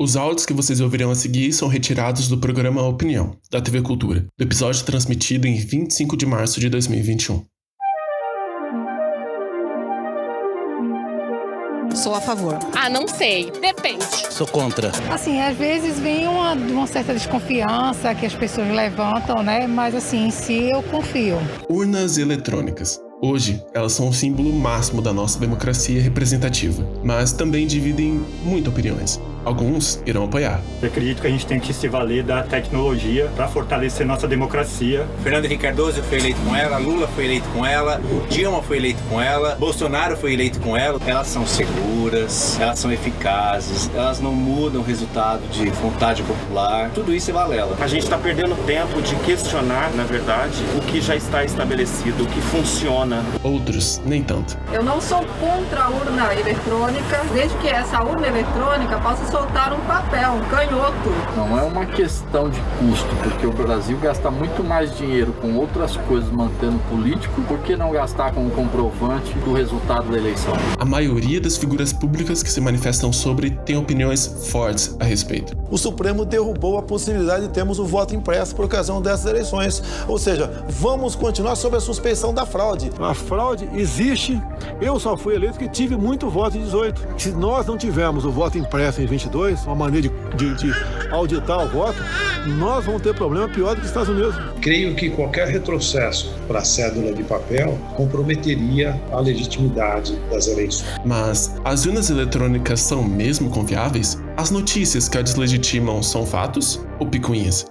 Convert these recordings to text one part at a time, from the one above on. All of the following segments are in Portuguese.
Os áudios que vocês ouvirão a seguir são retirados do programa Opinião, da TV Cultura, do episódio transmitido em 25 de março de 2021. Sou a favor. Ah, não sei. Depende. Sou contra. Assim, às vezes vem uma, uma certa desconfiança que as pessoas levantam, né? Mas assim, em si eu confio. Urnas eletrônicas. Hoje, elas são o símbolo máximo da nossa democracia representativa, mas também dividem muitas opiniões. Alguns irão apoiar. Eu acredito que a gente tem que se valer da tecnologia para fortalecer nossa democracia. Fernando Henrique Cardoso foi eleito com ela, Lula foi eleito com ela, Dilma foi eleito com ela, Bolsonaro foi eleito com ela. Elas são seguras, elas são eficazes, elas não mudam o resultado de vontade popular. Tudo isso é valela. A gente está perdendo tempo de questionar, na verdade, o que já está estabelecido, o que funciona. Outros, nem tanto. Eu não sou contra a urna eletrônica, desde que essa urna eletrônica possa soltar um papel, um canhoto. Não é uma questão de custo, porque o Brasil gasta muito mais dinheiro com outras coisas mantendo político, por que não gastar com um comprovante do resultado da eleição? A maioria das figuras públicas que se manifestam sobre tem opiniões fortes a respeito. O Supremo derrubou a possibilidade de termos o voto impresso por ocasião dessas eleições. Ou seja, vamos continuar sob a suspeição da fraude. A fraude existe. Eu só fui eleito que tive muito voto em 18. Se nós não tivermos o voto impresso em 2022, uma maneira de, de, de, auditar o voto, nós vamos ter problema pior do que os Estados Unidos. Creio que qualquer retrocesso para a cédula de papel comprometeria a legitimidade das eleições. Mas as urnas eletrônicas são mesmo confiáveis? As notícias que a deslegitimam são fatos ou picuinhas?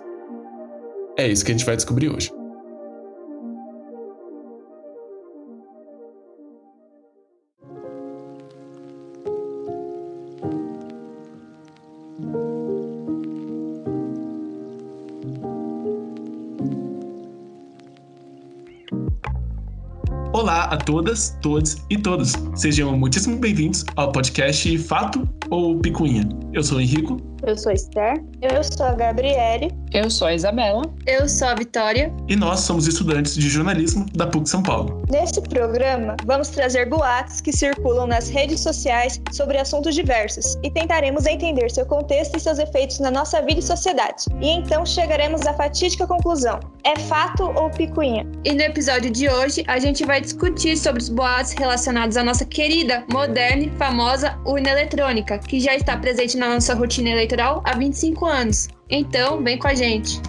É isso que a gente vai descobrir hoje. A todas, todos e todos. Sejam muitíssimo bem-vindos ao podcast Fato ou Picuinha. Eu sou o Henrico. Eu sou a Esther. Eu sou a Gabriele. Eu sou a Isabela. Eu sou a Vitória. E nós somos estudantes de jornalismo da PUC São Paulo. Nesse programa, vamos trazer boatos que circulam nas redes sociais sobre assuntos diversos e tentaremos entender seu contexto e seus efeitos na nossa vida e sociedade. E então chegaremos à fatídica conclusão: é fato ou picuinha? E no episódio de hoje, a gente vai discutir sobre os boatos relacionados à nossa querida, moderna e famosa urna eletrônica, que já está presente na nossa rotina eleitoral há 25 anos. Então, vem com a gente.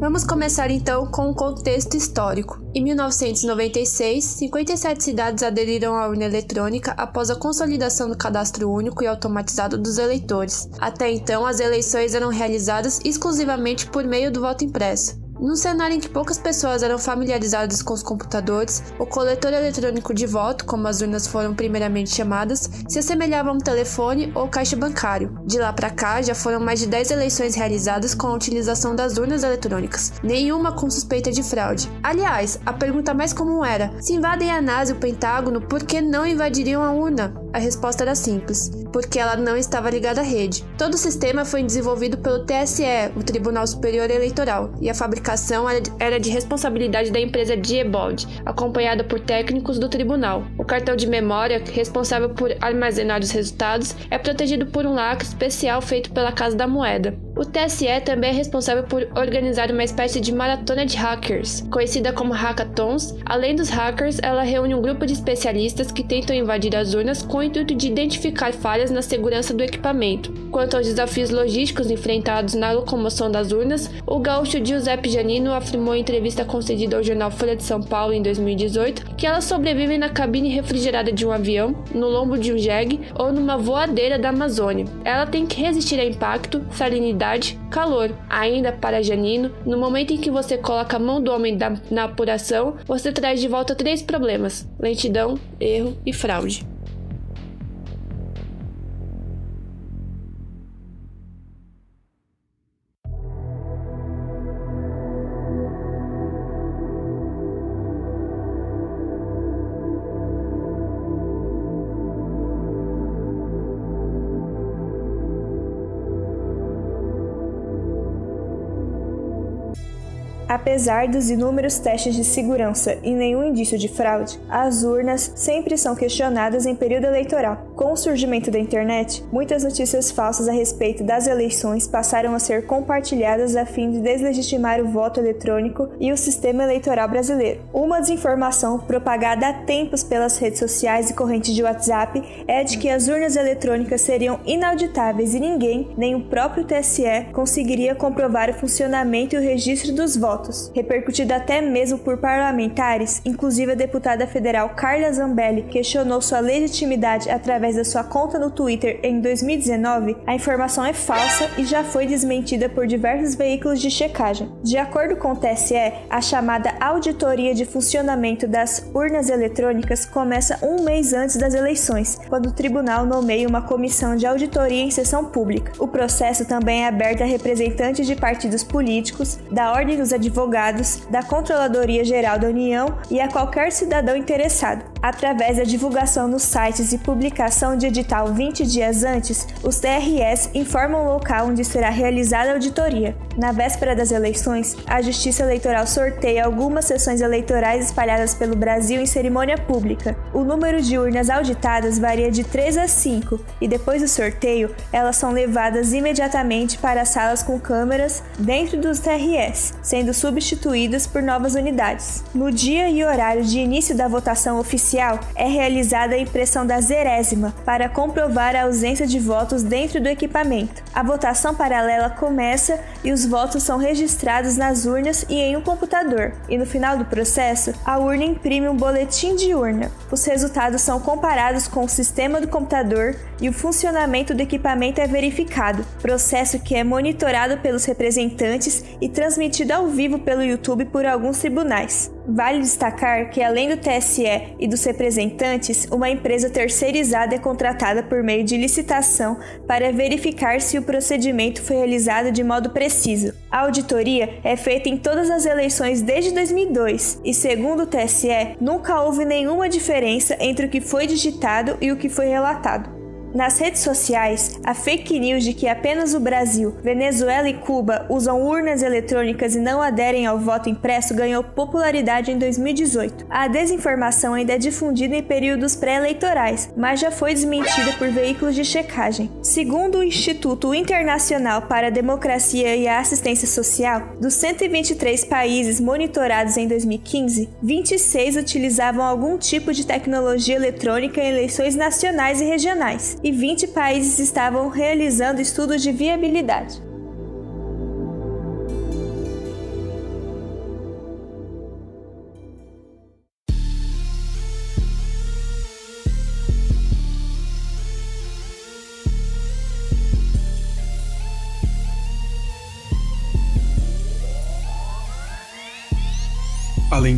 Vamos começar então com um contexto histórico. Em 1996, 57 cidades aderiram à urna eletrônica após a consolidação do cadastro único e automatizado dos eleitores. Até então, as eleições eram realizadas exclusivamente por meio do voto impresso. Num cenário em que poucas pessoas eram familiarizadas com os computadores, o coletor eletrônico de voto, como as urnas foram primeiramente chamadas, se assemelhava a um telefone ou caixa bancário. De lá para cá, já foram mais de 10 eleições realizadas com a utilização das urnas eletrônicas, nenhuma com suspeita de fraude. Aliás, a pergunta mais comum era: se invadem a NASA e o Pentágono, por que não invadiriam a urna? A resposta era simples: porque ela não estava ligada à rede. Todo o sistema foi desenvolvido pelo TSE, o Tribunal Superior Eleitoral, e a fabricação era de responsabilidade da empresa Diebold, acompanhada por técnicos do tribunal. O cartão de memória, responsável por armazenar os resultados, é protegido por um lacre especial feito pela Casa da Moeda. O TSE também é responsável por organizar uma espécie de maratona de hackers, conhecida como hackathons. Além dos hackers, ela reúne um grupo de especialistas que tentam invadir as urnas com o intuito de identificar falhas na segurança do equipamento. Quanto aos desafios logísticos enfrentados na locomoção das urnas, o gaúcho Giuseppe Janino afirmou em entrevista concedida ao jornal Folha de São Paulo em 2018 que elas sobrevivem na cabine refrigerada de um avião, no lombo de um jegue ou numa voadeira da Amazônia. Ela tem que resistir a impacto, salinidade calor. Ainda para Janino, no momento em que você coloca a mão do homem na apuração, você traz de volta três problemas: lentidão, erro e fraude. Apesar dos inúmeros testes de segurança e nenhum indício de fraude, as urnas sempre são questionadas em período eleitoral. Com o surgimento da internet, muitas notícias falsas a respeito das eleições passaram a ser compartilhadas a fim de deslegitimar o voto eletrônico e o sistema eleitoral brasileiro. Uma desinformação propagada há tempos pelas redes sociais e correntes de WhatsApp é de que as urnas eletrônicas seriam inauditáveis e ninguém, nem o próprio TSE, conseguiria comprovar o funcionamento e o registro dos votos. Repercutida até mesmo por parlamentares, inclusive a deputada federal Carla Zambelli questionou sua legitimidade através da sua conta no Twitter em 2019, a informação é falsa e já foi desmentida por diversos veículos de checagem. De acordo com o TSE, a chamada auditoria de funcionamento das urnas eletrônicas começa um mês antes das eleições, quando o tribunal nomeia uma comissão de auditoria em sessão pública. O processo também é aberto a representantes de partidos políticos, da Ordem dos Advogados, da Controladoria Geral da União e a qualquer cidadão interessado. Através da divulgação nos sites e publicação de edital 20 dias antes, os TRS informam o local onde será realizada a auditoria. Na véspera das eleições, a Justiça Eleitoral sorteia algumas sessões eleitorais espalhadas pelo Brasil em cerimônia pública. O número de urnas auditadas varia de 3 a 5 e depois do sorteio, elas são levadas imediatamente para salas com câmeras dentro dos TRS, sendo substituídas por novas unidades. No dia e horário de início da votação oficial, é realizada a impressão da zerésima para comprovar a ausência de votos dentro do equipamento. A votação paralela começa e os votos são registrados nas urnas e em um computador, e no final do processo, a urna imprime um boletim de urna. Os resultados são comparados com o sistema do computador e o funcionamento do equipamento é verificado, processo que é monitorado pelos representantes e transmitido ao vivo pelo YouTube por alguns tribunais. Vale destacar que, além do TSE e dos representantes, uma empresa terceirizada é contratada por meio de licitação para verificar se o procedimento foi realizado de modo preciso. A auditoria é feita em todas as eleições desde 2002 e, segundo o TSE, nunca houve nenhuma diferença entre o que foi digitado e o que foi relatado. Nas redes sociais, a fake news de que apenas o Brasil, Venezuela e Cuba usam urnas eletrônicas e não aderem ao voto impresso ganhou popularidade em 2018. A desinformação ainda é difundida em períodos pré-eleitorais, mas já foi desmentida por veículos de checagem. Segundo o Instituto Internacional para a Democracia e a Assistência Social, dos 123 países monitorados em 2015, 26 utilizavam algum tipo de tecnologia eletrônica em eleições nacionais e regionais e 20 países estavam realizando estudos de viabilidade.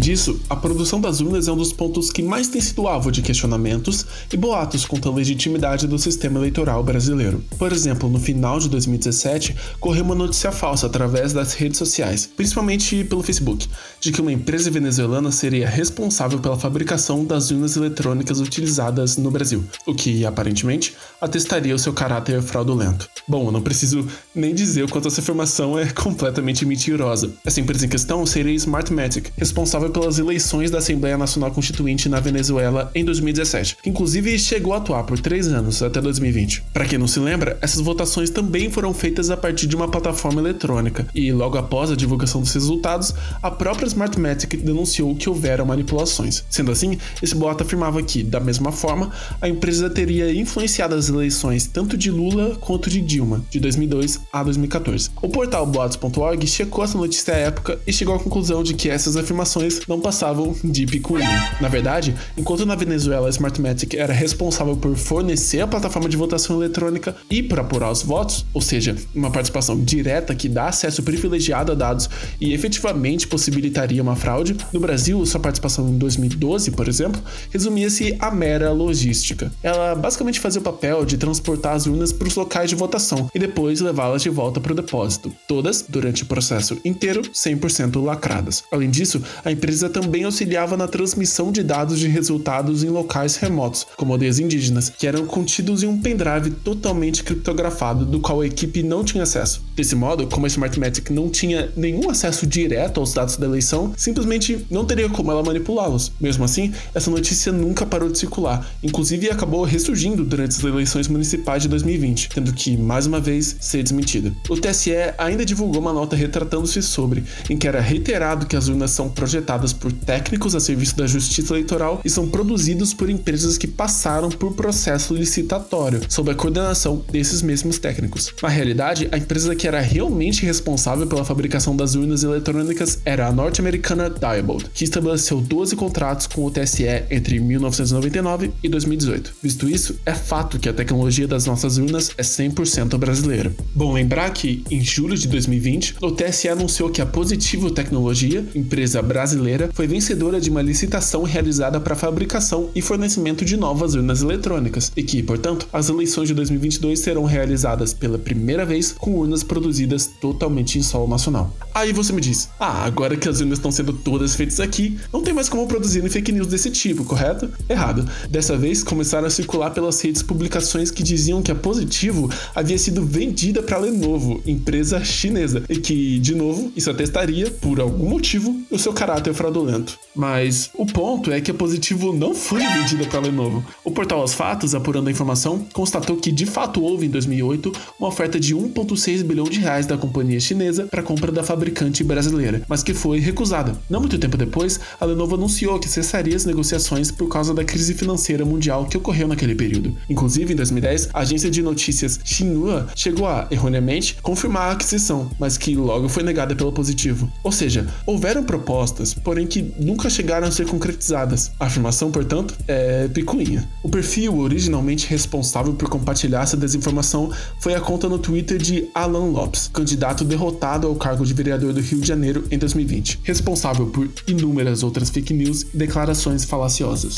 Disso, a produção das urnas é um dos pontos que mais tem sido alvo de questionamentos e boatos quanto à legitimidade do sistema eleitoral brasileiro. Por exemplo, no final de 2017, correu uma notícia falsa através das redes sociais, principalmente pelo Facebook, de que uma empresa venezuelana seria responsável pela fabricação das urnas eletrônicas utilizadas no Brasil, o que aparentemente atestaria o seu caráter fraudulento. Bom, eu não preciso nem dizer o quanto essa informação é completamente mentirosa. Essa empresa em questão seria Smartmatic, responsável pelas eleições da Assembleia Nacional Constituinte na Venezuela em 2017, que inclusive chegou a atuar por três anos, até 2020. Para quem não se lembra, essas votações também foram feitas a partir de uma plataforma eletrônica, e logo após a divulgação dos resultados, a própria Smartmatic denunciou que houveram manipulações. Sendo assim, esse boato afirmava que, da mesma forma, a empresa teria influenciado as eleições tanto de Lula quanto de Dilma, de 2002 a 2014. O portal boatos.org checou essa notícia à época e chegou à conclusão de que essas afirmações não passavam de picuinha. Na verdade, enquanto na Venezuela a Smartmatic era responsável por fornecer a plataforma de votação eletrônica e por apurar os votos, ou seja, uma participação direta que dá acesso privilegiado a dados e efetivamente possibilitaria uma fraude, no Brasil, sua participação em 2012, por exemplo, resumia-se a mera logística. Ela basicamente fazia o papel de transportar as urnas para os locais de votação e depois levá-las de volta para o depósito, todas, durante o processo inteiro, 100% lacradas. Além disso, a a empresa também auxiliava na transmissão de dados de resultados em locais remotos, como aldeias indígenas, que eram contidos em um pendrive totalmente criptografado, do qual a equipe não tinha acesso. Desse modo, como a Smartmatic não tinha nenhum acesso direto aos dados da eleição, simplesmente não teria como ela manipulá-los. Mesmo assim, essa notícia nunca parou de circular, inclusive acabou ressurgindo durante as eleições municipais de 2020, tendo que, mais uma vez, ser desmentida. O TSE ainda divulgou uma nota retratando-se sobre, em que era reiterado que as urnas são projetadas por técnicos a serviço da Justiça Eleitoral e são produzidos por empresas que passaram por processo licitatório, sob a coordenação desses mesmos técnicos. Na realidade, a empresa que era realmente responsável pela fabricação das urnas eletrônicas era a norte-americana Diebold, que estabeleceu 12 contratos com o TSE entre 1999 e 2018. Visto isso, é fato que a tecnologia das nossas urnas é 100% brasileira. Bom lembrar que, em julho de 2020, o TSE anunciou que a Positivo Tecnologia, empresa brasileira, foi vencedora de uma licitação realizada para fabricação e fornecimento de novas urnas eletrônicas e que, portanto, as eleições de 2022 serão realizadas pela primeira vez com urnas produzidas totalmente em solo nacional. Aí você me diz: "Ah, agora que as urnas estão sendo todas feitas aqui, não tem mais como produzir fake news desse tipo, correto?" Errado. Dessa vez começaram a circular pelas redes publicações que diziam que a Positivo havia sido vendida para a Lenovo, empresa chinesa, e que, de novo, isso atestaria, por algum motivo, o seu caráter fraudulento. Mas o ponto é que a Positivo não foi vendida para a Lenovo. O portal Os Fatos, apurando a informação, constatou que de fato houve em 2008 uma oferta de 1,6 bilhão de reais da companhia chinesa para compra da fabricante brasileira, mas que foi recusada. Não muito tempo depois, a Lenovo anunciou que cessaria as negociações por causa da crise financeira mundial que ocorreu naquele período. Inclusive, em 2010, a agência de notícias Xinhua chegou a, erroneamente, confirmar a aquisição, mas que logo foi negada pelo positivo. Ou seja, houveram propostas, porém que nunca chegaram a ser concretizadas. A afirmação, portanto, é picuinha. O perfil originalmente responsável por compartilhar essa desinformação foi a conta no Twitter de Alan Lopes, candidato derrotado ao cargo de vereador do Rio de Janeiro em 2020, responsável por inúmeras outras fake news e declarações falaciosas.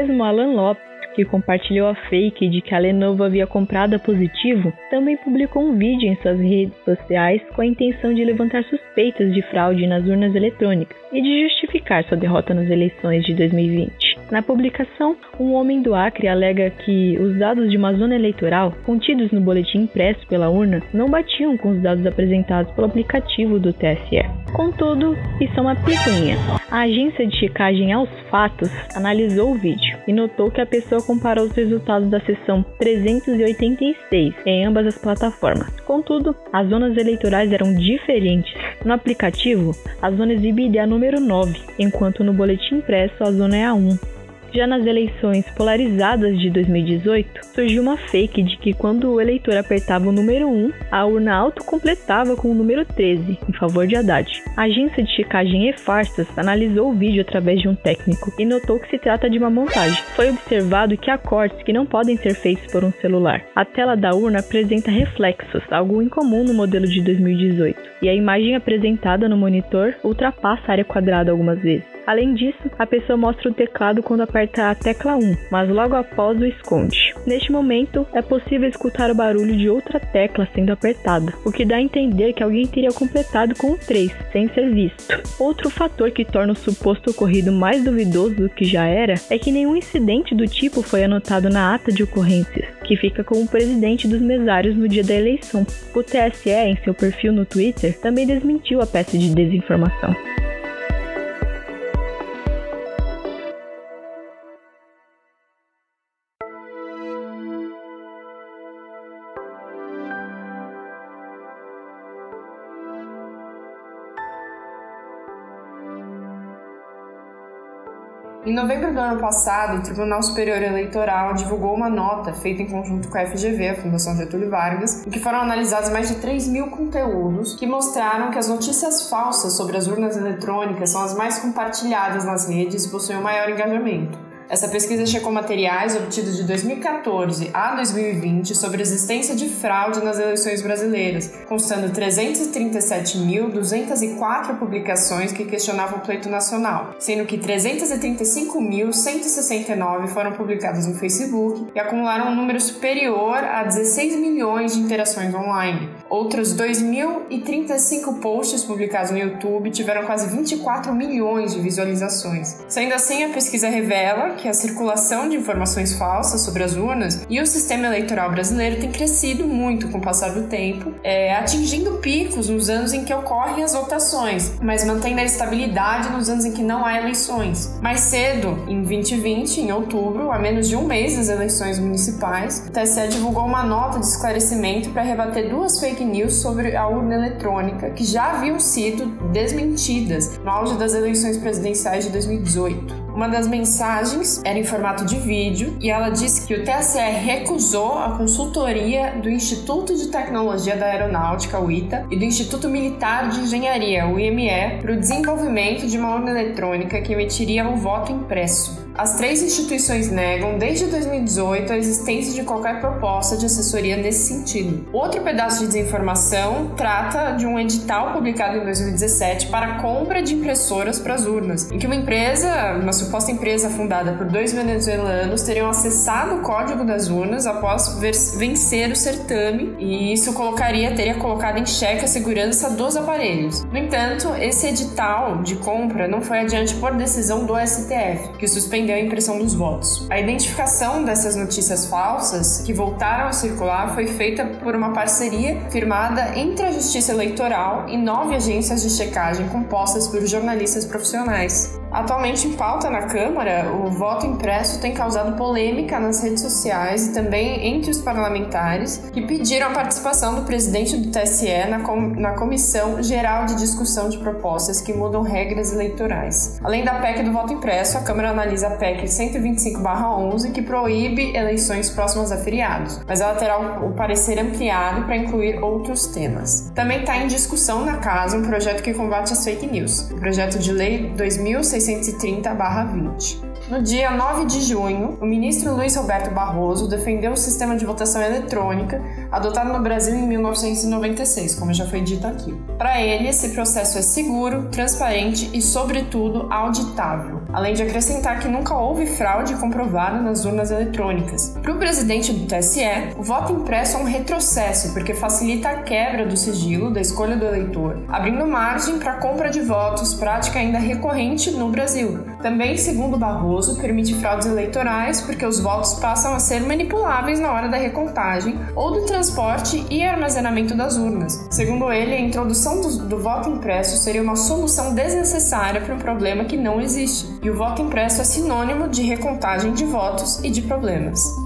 Mesmo Alan Lopes, que compartilhou a fake de que a Lenovo havia comprado a Positivo, também publicou um vídeo em suas redes sociais com a intenção de levantar suspeitas de fraude nas urnas eletrônicas e de justificar sua derrota nas eleições de 2020. Na publicação, um homem do Acre alega que os dados de uma zona eleitoral contidos no boletim impresso pela urna não batiam com os dados apresentados pelo aplicativo do TSE. Contudo, isso é uma picuinha. A agência de checagem aos fatos analisou o vídeo e notou que a pessoa comparou os resultados da sessão 386 em ambas as plataformas. Contudo, as zonas eleitorais eram diferentes. No aplicativo, a zona exibe IDA número 9, enquanto no boletim impresso a zona é a 1. Já nas eleições polarizadas de 2018, surgiu uma fake de que quando o eleitor apertava o número 1, a urna autocompletava com o número 13, em favor de Haddad. A agência de checagem E-Farsas analisou o vídeo através de um técnico e notou que se trata de uma montagem. Foi observado que há cortes que não podem ser feitos por um celular. A tela da urna apresenta reflexos, algo incomum no modelo de 2018, e a imagem apresentada no monitor ultrapassa a área quadrada algumas vezes. Além disso, a pessoa mostra o teclado quando aperta a tecla 1, mas logo após o esconde. Neste momento, é possível escutar o barulho de outra tecla sendo apertada, o que dá a entender que alguém teria completado com o 3, sem ser visto. Outro fator que torna o suposto ocorrido mais duvidoso do que já era é que nenhum incidente do tipo foi anotado na ata de ocorrências, que fica com o presidente dos mesários no dia da eleição. O TSE, em seu perfil no Twitter, também desmentiu a peça de desinformação. Em novembro do ano passado, o Tribunal Superior Eleitoral divulgou uma nota feita em conjunto com a FGV, a Fundação Getúlio Vargas, em que foram analisados mais de 3 mil conteúdos que mostraram que as notícias falsas sobre as urnas eletrônicas são as mais compartilhadas nas redes e possuem o maior engajamento. Essa pesquisa checou materiais obtidos de 2014 a 2020 sobre a existência de fraude nas eleições brasileiras, constando 337.204 publicações que questionavam o pleito nacional, sendo que 335.169 foram publicadas no Facebook e acumularam um número superior a 16 milhões de interações online. Outros 2.035 posts publicados no YouTube tiveram quase 24 milhões de visualizações. Sendo assim, a pesquisa revela que a circulação de informações falsas sobre as urnas e o sistema eleitoral brasileiro tem crescido muito com o passar do tempo, é, atingindo picos nos anos em que ocorrem as votações, mas mantendo a estabilidade nos anos em que não há eleições. Mais cedo, em 2020, em outubro, a menos de um mês das eleições municipais, o TSE divulgou uma nota de esclarecimento para rebater duas fake news sobre a urna eletrônica que já haviam sido desmentidas no auge das eleições presidenciais de 2018. Uma das mensagens era em formato de vídeo e ela disse que o TSE recusou a consultoria do Instituto de Tecnologia da Aeronáutica, o ITA, e do Instituto Militar de Engenharia, o IME, para o desenvolvimento de uma urna eletrônica que emitiria o voto impresso. As três instituições negam, desde 2018, a existência de qualquer proposta de assessoria nesse sentido. Outro pedaço de desinformação trata de um edital publicado em 2017 para compra de impressoras para as urnas, em que uma empresa, uma suposta empresa fundada por dois venezuelanos, teriam acessado o código das urnas após vencer o certame, e isso colocaria, teria colocado em xeque a segurança dos aparelhos. No entanto, esse edital de compra não foi adiante por decisão do STF, que suspendeu a impressão dos votos. A identificação dessas notícias falsas que voltaram a circular foi feita por uma parceria firmada entre a Justiça Eleitoral e nove agências de checagem compostas por jornalistas profissionais. Atualmente em pauta na Câmara, o voto impresso tem causado polêmica nas redes sociais e também entre os parlamentares que pediram a participação do presidente do TSE na, com na Comissão Geral de Discussão de Propostas que mudam regras eleitorais. Além da PEC do voto impresso, a Câmara analisa a PEC 125-11 que proíbe eleições próximas a feriados, mas ela terá o parecer ampliado para incluir outros temas. Também está em discussão na Casa um projeto que combate as fake news, o projeto de lei 2600 630-20. No dia 9 de junho, o ministro Luiz Roberto Barroso defendeu o sistema de votação eletrônica adotado no Brasil em 1996, como já foi dito aqui. Para ele, esse processo é seguro, transparente e, sobretudo, auditável, além de acrescentar que nunca houve fraude comprovada nas urnas eletrônicas. Para o presidente do TSE, o voto impresso é um retrocesso porque facilita a quebra do sigilo da escolha do eleitor, abrindo margem para compra de votos, prática ainda recorrente no Brasil. Também, segundo Barroso, permite fraudes eleitorais porque os votos passam a ser manipuláveis na hora da recontagem ou do transporte e armazenamento das urnas. Segundo ele, a introdução do, do voto impresso seria uma solução desnecessária para um problema que não existe, e o voto impresso é sinônimo de recontagem de votos e de problemas.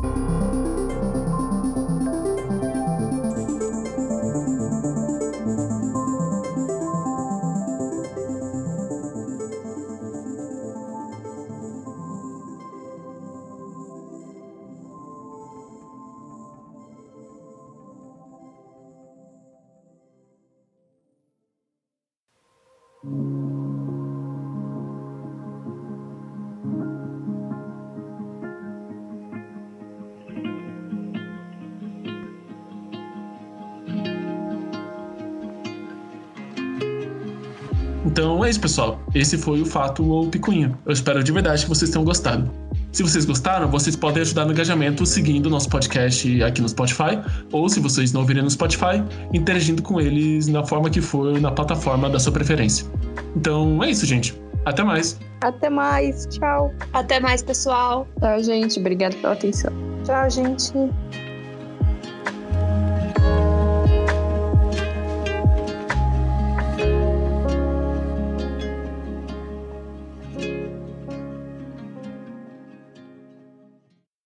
Então é isso, pessoal. Esse foi o Fato ou Picuinha. Eu espero de verdade que vocês tenham gostado. Se vocês gostaram, vocês podem ajudar no engajamento seguindo o nosso podcast aqui no Spotify, ou se vocês não ouvirem no Spotify, interagindo com eles na forma que for na plataforma da sua preferência. Então é isso, gente. Até mais. Até mais. Tchau. Até mais, pessoal. Tchau, gente. Obrigado pela atenção. Tchau, gente.